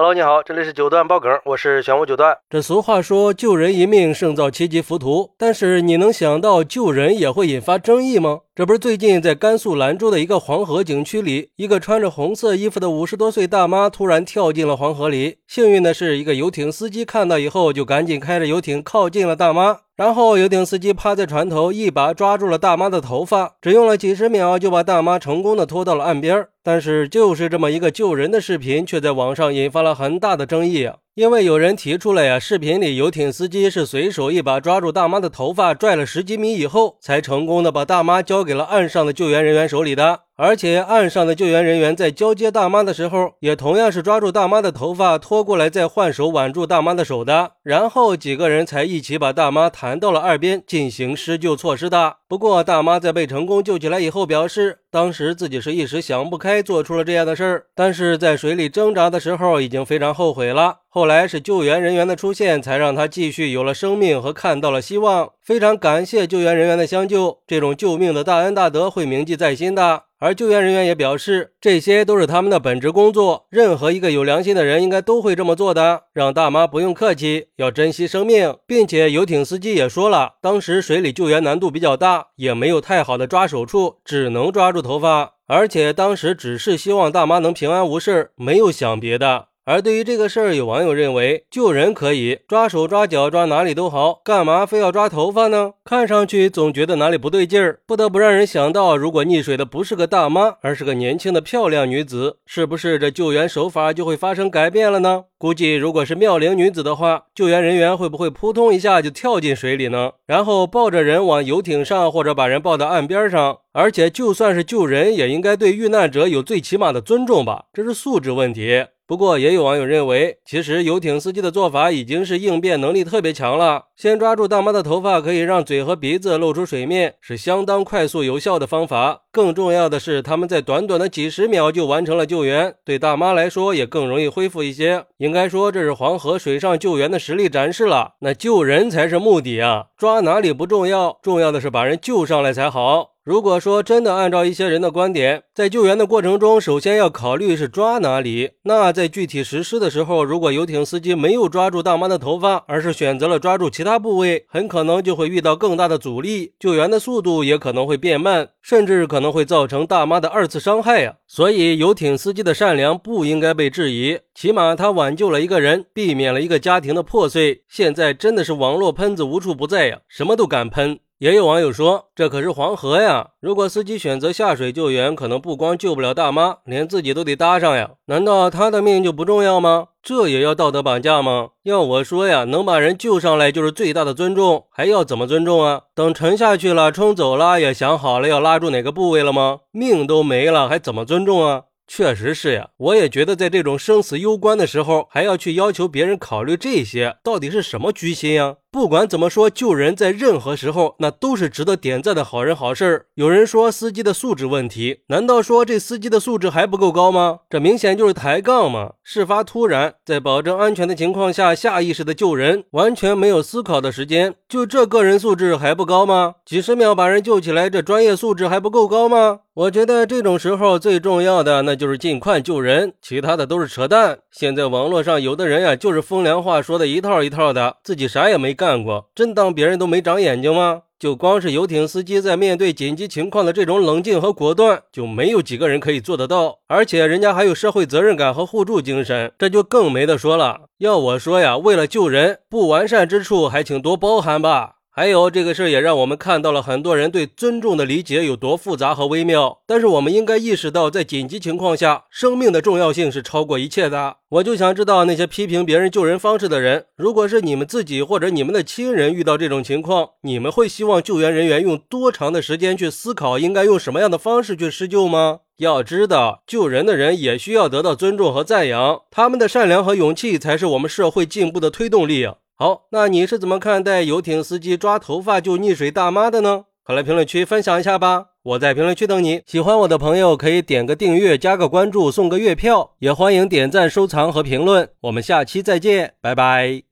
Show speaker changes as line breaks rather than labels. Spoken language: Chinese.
Hello，你好，这里是九段爆梗，我是玄武九段。这俗话说救人一命胜造七级浮屠，但是你能想到救人也会引发争议吗？这不是最近在甘肃兰州的一个黄河景区里，一个穿着红色衣服的五十多岁大妈突然跳进了黄河里。幸运的是，一个游艇司机看到以后就赶紧开着游艇靠近了大妈。然后游艇司机趴在船头，一把抓住了大妈的头发，只用了几十秒就把大妈成功的拖到了岸边。但是就是这么一个救人的视频，却在网上引发了很大的争议！因为有人提出来呀，视频里游艇司机是随手一把抓住大妈的头发，拽了十几米以后，才成功的把大妈交给了岸上的救援人员手里的。而且岸上的救援人员在交接大妈的时候，也同样是抓住大妈的头发拖过来，再换手挽住大妈的手的。然后几个人才一起把大妈抬到了岸边进行施救措施的。不过大妈在被成功救起来以后，表示当时自己是一时想不开，做出了这样的事儿。但是在水里挣扎的时候，已经非常后悔了。后来是救援人员的出现，才让他继续有了生命和看到了希望。非常感谢救援人员的相救，这种救命的大恩大德会铭记在心的。而救援人员也表示，这些都是他们的本职工作，任何一个有良心的人应该都会这么做的。让大妈不用客气，要珍惜生命，并且游艇司机也说了，当时水里救援难度比较大，也没有太好的抓手处，只能抓住头发，而且当时只是希望大妈能平安无事，没有想别的。而对于这个事儿，有网友认为救人可以抓手、抓脚、抓哪里都好，干嘛非要抓头发呢？看上去总觉得哪里不对劲儿，不得不让人想到，如果溺水的不是个大妈，而是个年轻的漂亮女子，是不是这救援手法就会发生改变了呢？估计如果是妙龄女子的话，救援人员会不会扑通一下就跳进水里呢？然后抱着人往游艇上，或者把人抱到岸边上？而且就算是救人，也应该对遇难者有最起码的尊重吧？这是素质问题。不过，也有网友认为，其实游艇司机的做法已经是应变能力特别强了。先抓住大妈的头发，可以让嘴和鼻子露出水面，是相当快速有效的方法。更重要的是，他们在短短的几十秒就完成了救援，对大妈来说也更容易恢复一些。应该说，这是黄河水上救援的实力展示了。那救人才是目的啊，抓哪里不重要，重要的是把人救上来才好。如果说真的按照一些人的观点，在救援的过程中，首先要考虑是抓哪里，那在具体实施的时候，如果游艇司机没有抓住大妈的头发，而是选择了抓住其他部位，很可能就会遇到更大的阻力，救援的速度也可能会变慢，甚至可能会造成大妈的二次伤害呀。所以，游艇司机的善良不应该被质疑，起码他挽救了一个人，避免了一个家庭的破碎。现在真的是网络喷子无处不在呀，什么都敢喷。也有网友说，这可是黄河呀！如果司机选择下水救援，可能不光救不了大妈，连自己都得搭上呀。难道他的命就不重要吗？这也要道德绑架吗？要我说呀，能把人救上来就是最大的尊重，还要怎么尊重啊？等沉下去了，冲走了，也想好了要拉住哪个部位了吗？命都没了，还怎么尊重啊？确实是呀，我也觉得在这种生死攸关的时候，还要去要求别人考虑这些，到底是什么居心呀？不管怎么说，救人在任何时候那都是值得点赞的好人好事儿。有人说司机的素质问题，难道说这司机的素质还不够高吗？这明显就是抬杠嘛！事发突然，在保证安全的情况下，下意识的救人，完全没有思考的时间，就这个人素质还不高吗？几十秒把人救起来，这专业素质还不够高吗？我觉得这种时候最重要的那就是尽快救人，其他的都是扯淡。现在网络上有的人呀，就是风凉话说的一套一套的，自己啥也没。干过，真当别人都没长眼睛吗？就光是游艇司机在面对紧急情况的这种冷静和果断，就没有几个人可以做得到。而且人家还有社会责任感和互助精神，这就更没得说了。要我说呀，为了救人，不完善之处还请多包涵吧。还有这个事儿也让我们看到了很多人对尊重的理解有多复杂和微妙。但是我们应该意识到，在紧急情况下，生命的重要性是超过一切的。我就想知道那些批评别人救人方式的人，如果是你们自己或者你们的亲人遇到这种情况，你们会希望救援人员用多长的时间去思考应该用什么样的方式去施救吗？要知道，救人的人也需要得到尊重和赞扬，他们的善良和勇气才是我们社会进步的推动力！好，那你是怎么看待游艇司机抓头发救溺水大妈的呢？快来评论区分享一下吧！我在评论区等你。喜欢我的朋友可以点个订阅、加个关注、送个月票，也欢迎点赞、收藏和评论。我们下期再见，拜拜。